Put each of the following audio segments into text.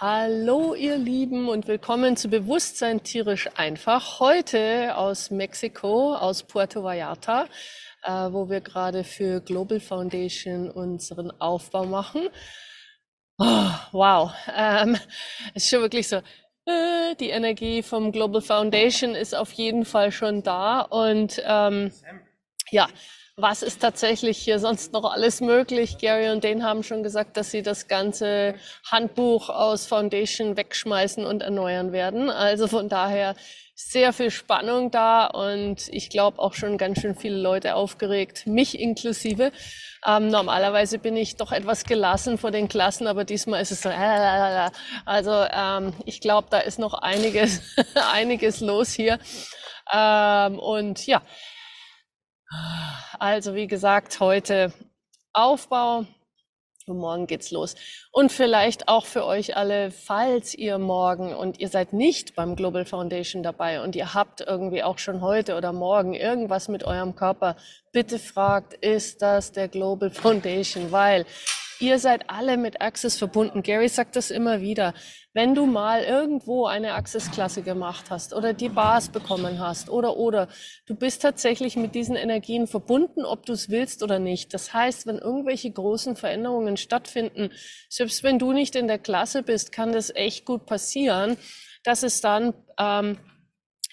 Hallo ihr Lieben und willkommen zu Bewusstsein tierisch einfach. Heute aus Mexiko, aus Puerto Vallarta, äh, wo wir gerade für Global Foundation unseren Aufbau machen. Oh, wow, ähm, ist schon wirklich so. Äh, die Energie vom Global Foundation ist auf jeden Fall schon da und ähm, ja, was ist tatsächlich hier sonst noch alles möglich? Gary und Dane haben schon gesagt, dass sie das ganze Handbuch aus Foundation wegschmeißen und erneuern werden. Also von daher sehr viel Spannung da und ich glaube auch schon ganz schön viele Leute aufgeregt, mich inklusive. Ähm, normalerweise bin ich doch etwas gelassen vor den Klassen, aber diesmal ist es so. Äh, also ähm, ich glaube, da ist noch einiges, einiges los hier. Ähm, und ja, also wie gesagt, heute Aufbau und morgen geht's los. Und vielleicht auch für euch alle, falls ihr morgen und ihr seid nicht beim Global Foundation dabei und ihr habt irgendwie auch schon heute oder morgen irgendwas mit eurem Körper, bitte fragt, ist das der Global Foundation? Weil Ihr seid alle mit Access verbunden. Gary sagt das immer wieder. Wenn du mal irgendwo eine Access-Klasse gemacht hast oder die Bars bekommen hast oder oder du bist tatsächlich mit diesen Energien verbunden, ob du es willst oder nicht. Das heißt, wenn irgendwelche großen Veränderungen stattfinden, selbst wenn du nicht in der Klasse bist, kann das echt gut passieren, dass es dann, ähm,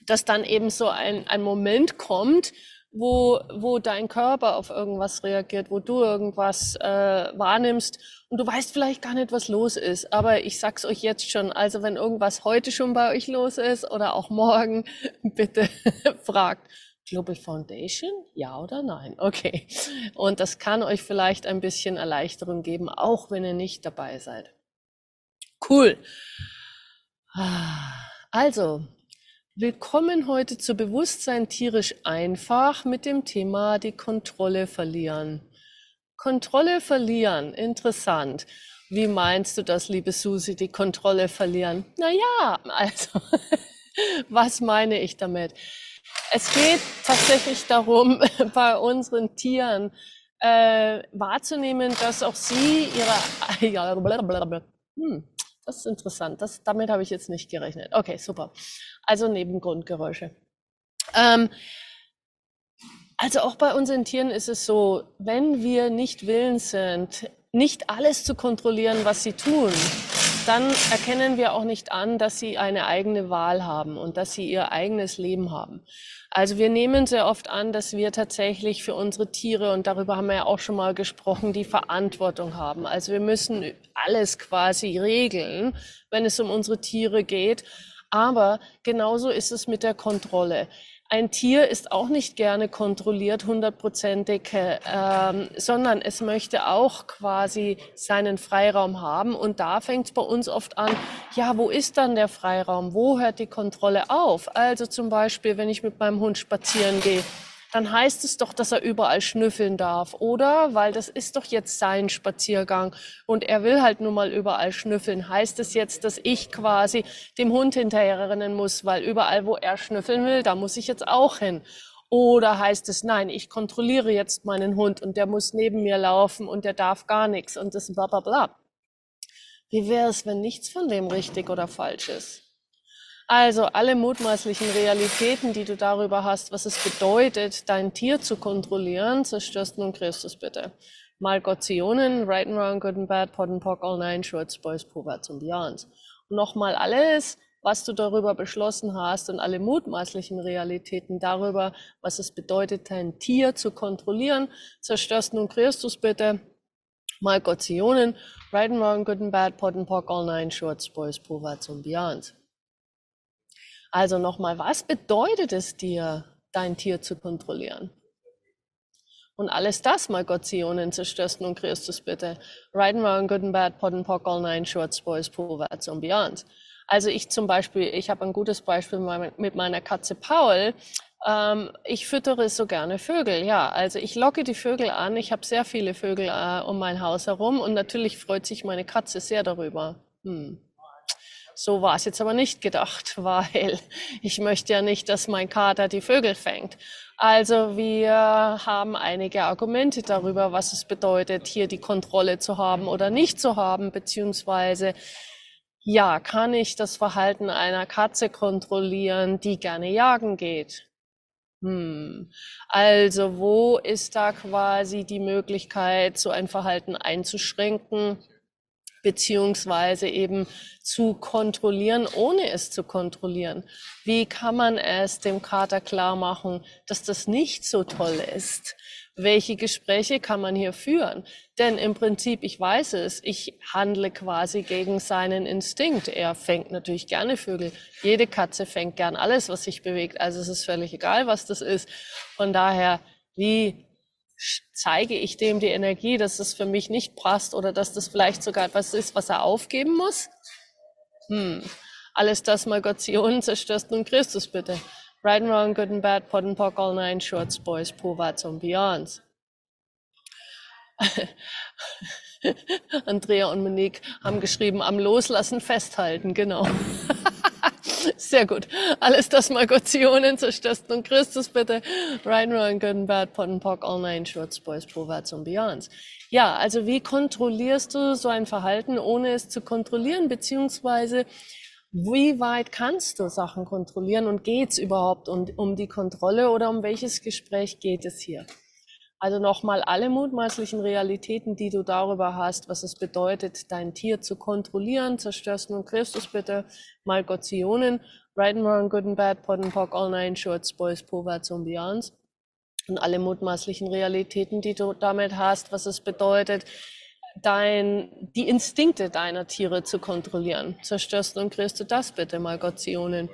dass dann eben so ein, ein Moment kommt, wo, wo dein Körper auf irgendwas reagiert, wo du irgendwas äh, wahrnimmst und du weißt vielleicht gar nicht, was los ist. Aber ich sag's euch jetzt schon, also wenn irgendwas heute schon bei euch los ist oder auch morgen, bitte fragt. Global Foundation? Ja oder nein? Okay. Und das kann euch vielleicht ein bisschen Erleichterung geben, auch wenn ihr nicht dabei seid. Cool. Also, Willkommen heute zu Bewusstsein tierisch einfach mit dem Thema die Kontrolle verlieren. Kontrolle verlieren, interessant. Wie meinst du das, liebe Susi, die Kontrolle verlieren? Naja, also, was meine ich damit? Es geht tatsächlich darum, bei unseren Tieren äh, wahrzunehmen, dass auch sie ihre, ja, blablabla, hm, das ist interessant. Das, damit habe ich jetzt nicht gerechnet. Okay, super. Also Nebengrundgeräusche. Ähm, also auch bei unseren Tieren ist es so, wenn wir nicht willens sind, nicht alles zu kontrollieren, was sie tun, dann erkennen wir auch nicht an, dass sie eine eigene Wahl haben und dass sie ihr eigenes Leben haben. Also wir nehmen sehr oft an, dass wir tatsächlich für unsere Tiere, und darüber haben wir ja auch schon mal gesprochen, die Verantwortung haben. Also wir müssen alles quasi regeln, wenn es um unsere Tiere geht. Aber genauso ist es mit der Kontrolle. Ein Tier ist auch nicht gerne kontrolliert, hundertprozentig, ähm, sondern es möchte auch quasi seinen Freiraum haben. Und da fängt es bei uns oft an, ja, wo ist dann der Freiraum? Wo hört die Kontrolle auf? Also zum Beispiel, wenn ich mit meinem Hund spazieren gehe, dann heißt es doch, dass er überall schnüffeln darf, oder? Weil das ist doch jetzt sein Spaziergang und er will halt nun mal überall schnüffeln. Heißt es jetzt, dass ich quasi dem Hund hinterherrennen muss, weil überall, wo er schnüffeln will, da muss ich jetzt auch hin? Oder heißt es, nein, ich kontrolliere jetzt meinen Hund und der muss neben mir laufen und der darf gar nichts und das bla bla bla. Wie wäre es, wenn nichts von dem richtig oder falsch ist? Also alle mutmaßlichen Realitäten, die du darüber hast, was es bedeutet, dein Tier zu kontrollieren, zerstörst nun Christus bitte. Malgozionen, right and wrong, good and bad, pot and pock, all nine shorts, boys, poverts und beyond. Und nochmal alles, was du darüber beschlossen hast und alle mutmaßlichen Realitäten darüber, was es bedeutet, dein Tier zu kontrollieren, zerstörst nun Christus bitte. Malgozionen, right and wrong, good and bad, pot and pock, all nine shorts, boys, poverts und beyond. Also nochmal, was bedeutet es dir, dein Tier zu kontrollieren? Und alles das, mal Gott, Zionen, zerstörst nun Christus bitte. Right and wrong, good and bad, pot and pock, all nine shorts, boys, poverts and beyond. Also ich zum Beispiel, ich habe ein gutes Beispiel mit meiner Katze Paul. Ähm, ich füttere so gerne Vögel, ja. Also ich locke die Vögel an. Ich habe sehr viele Vögel äh, um mein Haus herum und natürlich freut sich meine Katze sehr darüber. Hm. So war es jetzt aber nicht gedacht, weil ich möchte ja nicht, dass mein Kater die Vögel fängt. Also wir haben einige Argumente darüber, was es bedeutet, hier die Kontrolle zu haben oder nicht zu haben, beziehungsweise Ja, kann ich das Verhalten einer Katze kontrollieren, die gerne jagen geht? Hm. Also wo ist da quasi die Möglichkeit, so ein Verhalten einzuschränken? Beziehungsweise eben zu kontrollieren, ohne es zu kontrollieren. Wie kann man es dem Kater klar machen, dass das nicht so toll ist? Welche Gespräche kann man hier führen? Denn im Prinzip, ich weiß es, ich handle quasi gegen seinen Instinkt. Er fängt natürlich gerne Vögel. Jede Katze fängt gern alles, was sich bewegt. Also es ist völlig egal, was das ist. Von daher, wie zeige ich dem die Energie, dass es für mich nicht passt oder dass das vielleicht sogar etwas ist, was er aufgeben muss? Hm. Alles das mal Gott Zion zerstörst nun Christus bitte. Right and wrong, good and bad, pot and pock, all nine shorts, boys, povats und beyonds. Andrea und Monique haben geschrieben, am Loslassen festhalten, genau. Sehr gut. Alles das Malgotionen zerstörst und Christus bitte. Right, wrong, good and bad, pot and pock, all nine shorts, boys, proverts und beyonds. Ja, also wie kontrollierst du so ein Verhalten, ohne es zu kontrollieren, beziehungsweise wie weit kannst du Sachen kontrollieren und geht's überhaupt um, um die Kontrolle oder um welches Gespräch geht es hier? Also nochmal alle mutmaßlichen Realitäten, die du darüber hast, was es bedeutet, dein Tier zu kontrollieren, zerstörst nun Christus bitte, mal Gottionen, right and wrong, good and bad, pot and pock, all nine shorts, boys, poverts und beyonds. Und alle mutmaßlichen Realitäten, die du damit hast, was es bedeutet, dein, die Instinkte deiner Tiere zu kontrollieren. Zerstörst nun Christus das bitte mal Gottionen.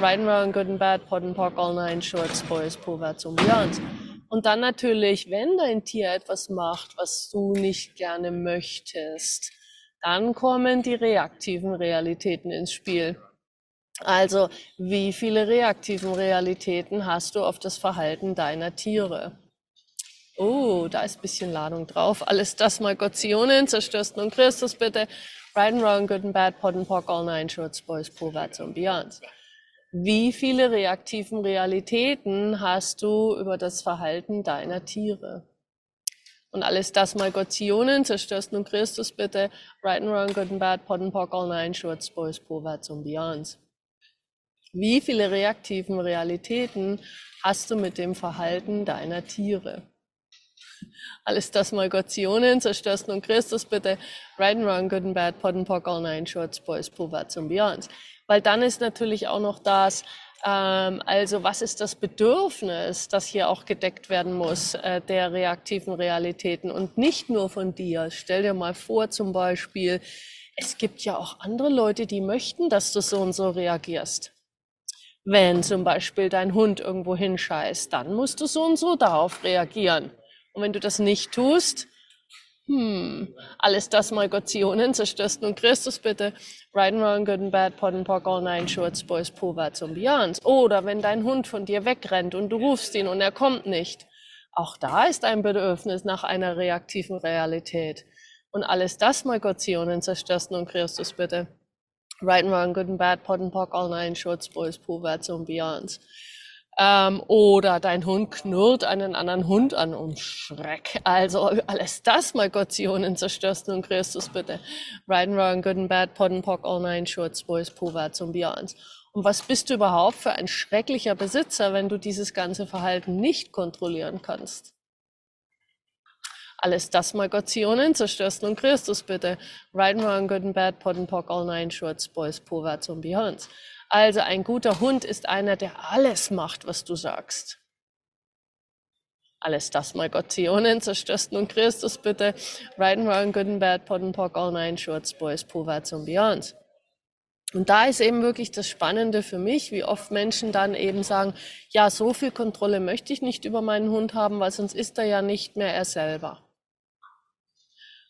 Right and wrong, good and bad, pot and pock, all nine shorts, boys, poverts und beyonds. Und dann natürlich, wenn dein Tier etwas macht, was du nicht gerne möchtest, dann kommen die reaktiven Realitäten ins Spiel. Also, wie viele reaktiven Realitäten hast du auf das Verhalten deiner Tiere? Oh, da ist ein bisschen Ladung drauf. Alles das mal Gottionen, zerstörst nun Christus bitte. Right and wrong, good and bad, pot and pock, all nine shorts, boys, Proverbs und Beyonds. Wie viele reaktiven Realitäten hast du über das Verhalten deiner Tiere? Und alles das mal Gottionen, zerstörst nun Christus bitte, right and wrong, good and bad, pot and pock, all nine, shorts, boys, proverts und beyonds. Wie viele reaktiven Realitäten hast du mit dem Verhalten deiner Tiere? Alles das mal Gottionen, zerstörst nun Christus bitte, right and wrong, good and bad, pot and pock, all nine, shorts, boys, proverts und beyonds weil dann ist natürlich auch noch das, ähm, also was ist das Bedürfnis, das hier auch gedeckt werden muss, äh, der reaktiven Realitäten und nicht nur von dir. Stell dir mal vor zum Beispiel, es gibt ja auch andere Leute, die möchten, dass du so und so reagierst. Wenn zum Beispiel dein Hund irgendwo hinscheißt, dann musst du so und so darauf reagieren. Und wenn du das nicht tust, hm, alles das mal Gottionen zerstörst nun Christus bitte. Right and wrong, good and bad, pot and pock, all nine shorts, boys, povats und beyonds. Oder wenn dein Hund von dir wegrennt und du rufst ihn und er kommt nicht. Auch da ist ein Bedürfnis nach einer reaktiven Realität. Und alles das mal Gottionen zerstörst nun Christus bitte. Right and wrong, good and bad, pot and pock, all nine shorts, boys, povats und beyonds. Ähm, oder dein Hund knurrt einen anderen Hund an und Schreck. Also alles das mal Gottionen zerstörst nun Christus bitte. Right and wrong, good and bad, pot and pock, all nine shorts, boys, povats und beyonds. Und was bist du überhaupt für ein schrecklicher Besitzer, wenn du dieses ganze Verhalten nicht kontrollieren kannst? Alles das mal Gottionen zerstörst nun Christus bitte. Right and wrong, good and bad, pot and pock, all nine shorts, boys, povats und beyonds. Also ein guter Hund ist einer, der alles macht, was du sagst. Alles das mal Gott Zionen, zerstörst nun Christus bitte. Right and wrong, good and bad, pot and pock, all nine shorts, boys, povats und beyond. Und da ist eben wirklich das Spannende für mich, wie oft Menschen dann eben sagen, ja, so viel Kontrolle möchte ich nicht über meinen Hund haben, weil sonst ist er ja nicht mehr er selber.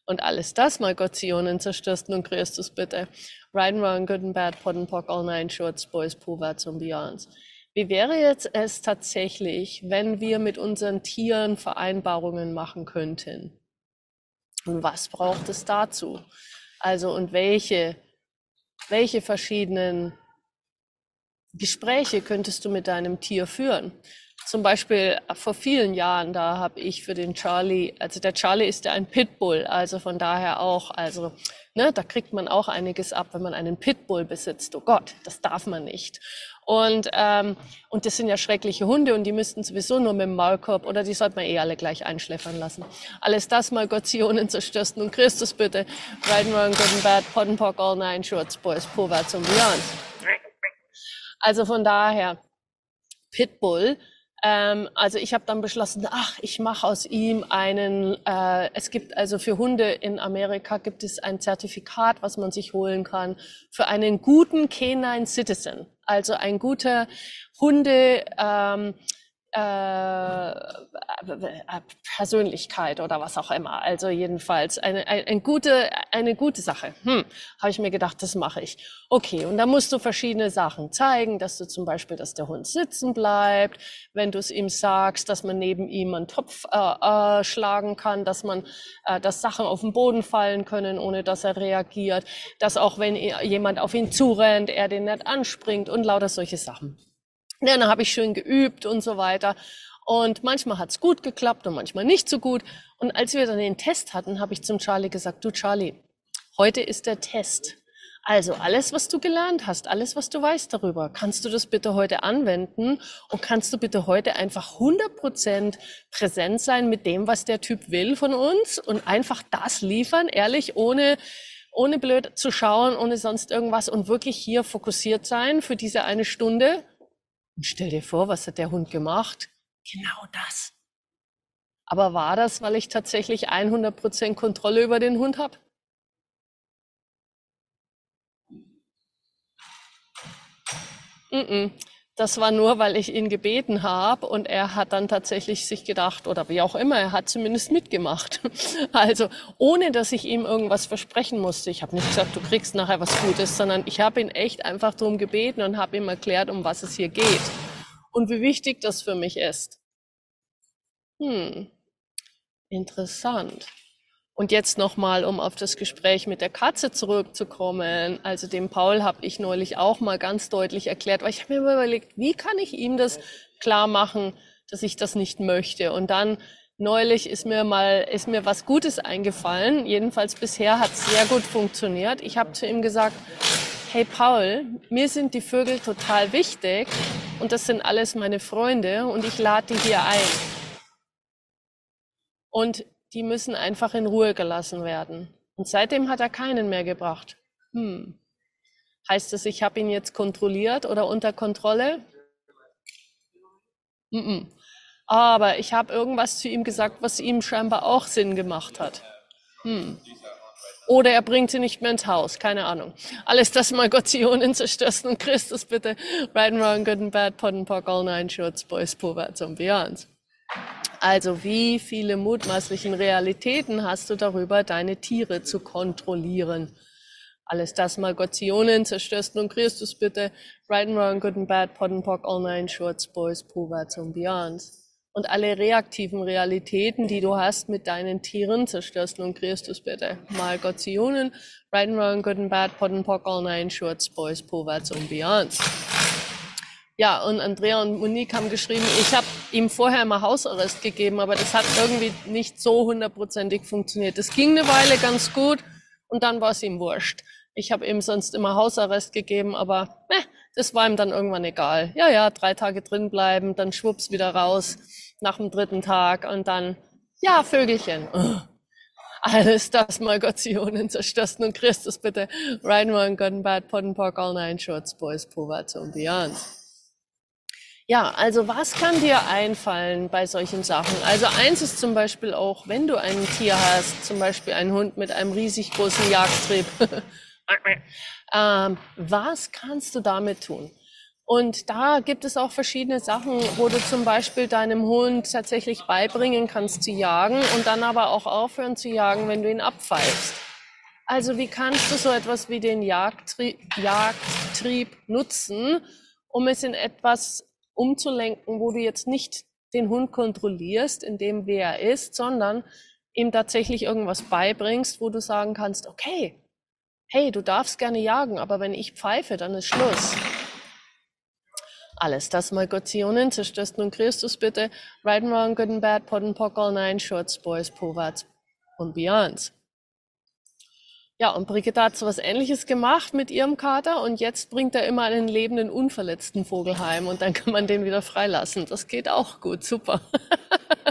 Und alles das mal Gott Zionen zerstörst nun Christus bitte. Right and wrong, good and bad, pot and pock, all nine shorts, boys, povats und beyonds. Wie wäre jetzt es tatsächlich, wenn wir mit unseren Tieren Vereinbarungen machen könnten? Und was braucht es dazu? Also, und welche, welche verschiedenen Gespräche könntest du mit deinem Tier führen? Zum Beispiel äh, vor vielen Jahren, da habe ich für den Charlie, also der Charlie ist ja ein Pitbull, also von daher auch, also ne, da kriegt man auch einiges ab, wenn man einen Pitbull besitzt. Oh Gott, das darf man nicht. Und, ähm, und das sind ja schreckliche Hunde und die müssten sowieso nur mit dem Maulkorb oder die sollte man eh alle gleich einschläfern lassen. Alles das mal Gott Zionen zerstörst und Christus bitte. Riding around good and bad, pot and pock, all nine shorts, boys, vorwärts und beyond. Also von daher, Pitbull, ähm, also ich habe dann beschlossen, ach, ich mache aus ihm einen, äh, es gibt also für Hunde in Amerika gibt es ein Zertifikat, was man sich holen kann für einen guten Canine Citizen, also ein guter Hunde, ähm, äh, Persönlichkeit oder was auch immer. Also jedenfalls eine, eine, eine gute, eine gute Sache. Hm, habe ich mir gedacht, das mache ich. Okay, und da musst du verschiedene Sachen zeigen, dass du zum Beispiel, dass der Hund sitzen bleibt, wenn du es ihm sagst, dass man neben ihm einen Topf äh, äh, schlagen kann, dass man, äh, dass Sachen auf den Boden fallen können, ohne dass er reagiert, dass auch wenn jemand auf ihn zurennt, er den nicht anspringt und lauter solche Sachen. Ja, dann habe ich schön geübt und so weiter. Und manchmal hat's gut geklappt und manchmal nicht so gut. Und als wir dann den Test hatten, habe ich zum Charlie gesagt, du Charlie, heute ist der Test. Also alles, was du gelernt hast, alles, was du weißt darüber, kannst du das bitte heute anwenden und kannst du bitte heute einfach 100% präsent sein mit dem, was der Typ will von uns und einfach das liefern, ehrlich, ohne ohne blöd zu schauen, ohne sonst irgendwas und wirklich hier fokussiert sein für diese eine Stunde und stell dir vor, was hat der Hund gemacht? Genau das. Aber war das, weil ich tatsächlich 100% Kontrolle über den Hund habe? Mm -mm. Das war nur, weil ich ihn gebeten habe und er hat dann tatsächlich sich gedacht oder wie auch immer, er hat zumindest mitgemacht. Also ohne, dass ich ihm irgendwas versprechen musste. Ich habe nicht gesagt, du kriegst nachher was Gutes, sondern ich habe ihn echt einfach darum gebeten und habe ihm erklärt, um was es hier geht und wie wichtig das für mich ist. Hm, interessant. Und jetzt nochmal, um auf das Gespräch mit der Katze zurückzukommen. Also dem Paul habe ich neulich auch mal ganz deutlich erklärt, weil ich habe mir überlegt, wie kann ich ihm das klar machen, dass ich das nicht möchte. Und dann neulich ist mir mal, ist mir was Gutes eingefallen. Jedenfalls bisher hat es sehr gut funktioniert. Ich habe zu ihm gesagt, hey Paul, mir sind die Vögel total wichtig und das sind alles meine Freunde und ich lade die hier ein. Und die müssen einfach in Ruhe gelassen werden. Und seitdem hat er keinen mehr gebracht. Hm. Heißt das, ich habe ihn jetzt kontrolliert oder unter Kontrolle? Mm -mm. Aber ich habe irgendwas zu ihm gesagt, was ihm scheinbar auch Sinn gemacht hat. Hm. Oder er bringt sie nicht mehr ins Haus, keine Ahnung. Alles das mal Gott Zionen zerstörst und Christus bitte. Right and wrong, good and bad, pot and pock, all nine shorts, boys, vorwärts und beyond. Also wie viele mutmaßlichen Realitäten hast du darüber, deine Tiere zu kontrollieren? Alles das mal Gottionen, zerstörst nun Christus bitte. Right and wrong, good and bad, pot and pock, all nine shorts, boys, Proverbs und beyond. Und alle reaktiven Realitäten, die du hast mit deinen Tieren, zerstörst nun Christus bitte. Mal Gottionen, right and wrong, good and bad, pot and pock, all nine shorts, boys, Proverbs und beyond. Ja, und Andrea und Monique haben geschrieben, ich habe ihm vorher immer Hausarrest gegeben, aber das hat irgendwie nicht so hundertprozentig funktioniert. Das ging eine Weile ganz gut und dann war es ihm wurscht. Ich habe ihm sonst immer Hausarrest gegeben, aber ne, das war ihm dann irgendwann egal. Ja, ja, drei Tage drin bleiben, dann schwupps wieder raus nach dem dritten Tag und dann, ja, Vögelchen. Oh. Alles das mal Gottsionen zerstörst und Christus bitte. Right one, and bad, pot and pork, all nine shorts, boys, Povats und beyond. Ja, also was kann dir einfallen bei solchen Sachen? Also eins ist zum Beispiel auch, wenn du ein Tier hast, zum Beispiel einen Hund mit einem riesig großen Jagdtrieb, ähm, was kannst du damit tun? Und da gibt es auch verschiedene Sachen, wo du zum Beispiel deinem Hund tatsächlich beibringen kannst zu jagen und dann aber auch aufhören zu jagen, wenn du ihn abpfeifst. Also wie kannst du so etwas wie den Jagdtrieb, Jagdtrieb nutzen, um es in etwas umzulenken, wo du jetzt nicht den Hund kontrollierst, in dem wer er ist, sondern ihm tatsächlich irgendwas beibringst, wo du sagen kannst, okay, hey, du darfst gerne jagen, aber wenn ich pfeife, dann ist Schluss. Alles das mal Gottsionen, zerstörst nun Christus bitte, right and wrong, good and bad, pot and pock, all nine, shorts, boys, povats und beyonds. Ja, und Brigitte hat so was ähnliches gemacht mit ihrem Kater und jetzt bringt er immer einen lebenden, unverletzten Vogel heim und dann kann man den wieder freilassen. Das geht auch gut, super.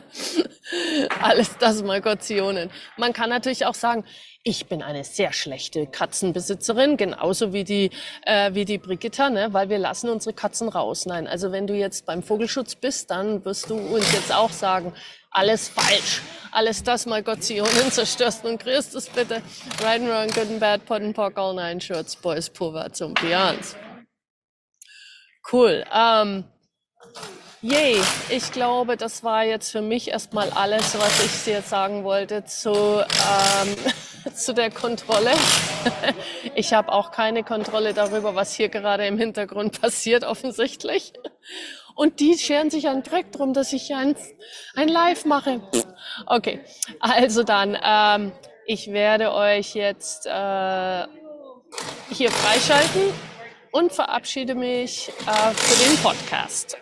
Alles das mal Gottsionen. Man kann natürlich auch sagen, ich bin eine sehr schlechte Katzenbesitzerin, genauso wie die, äh, wie die Brigitta, ne? weil wir lassen unsere Katzen raus. Nein, also wenn du jetzt beim Vogelschutz bist, dann wirst du uns jetzt auch sagen, alles falsch. Alles das mal Gottsionen zerstörst und Christus bitte. Right and wrong, good and bad, pot and pock, all nine shirts, boys, pulver zum Beyonds. Cool. Ähm, Yay, ich glaube, das war jetzt für mich erstmal alles, was ich dir sagen wollte zu, ähm, zu der Kontrolle. Ich habe auch keine Kontrolle darüber, was hier gerade im Hintergrund passiert, offensichtlich. Und die scheren sich einen Dreck drum, dass ich ein, ein Live mache. Okay, also dann, ähm, ich werde euch jetzt äh, hier freischalten und verabschiede mich äh, für den Podcast.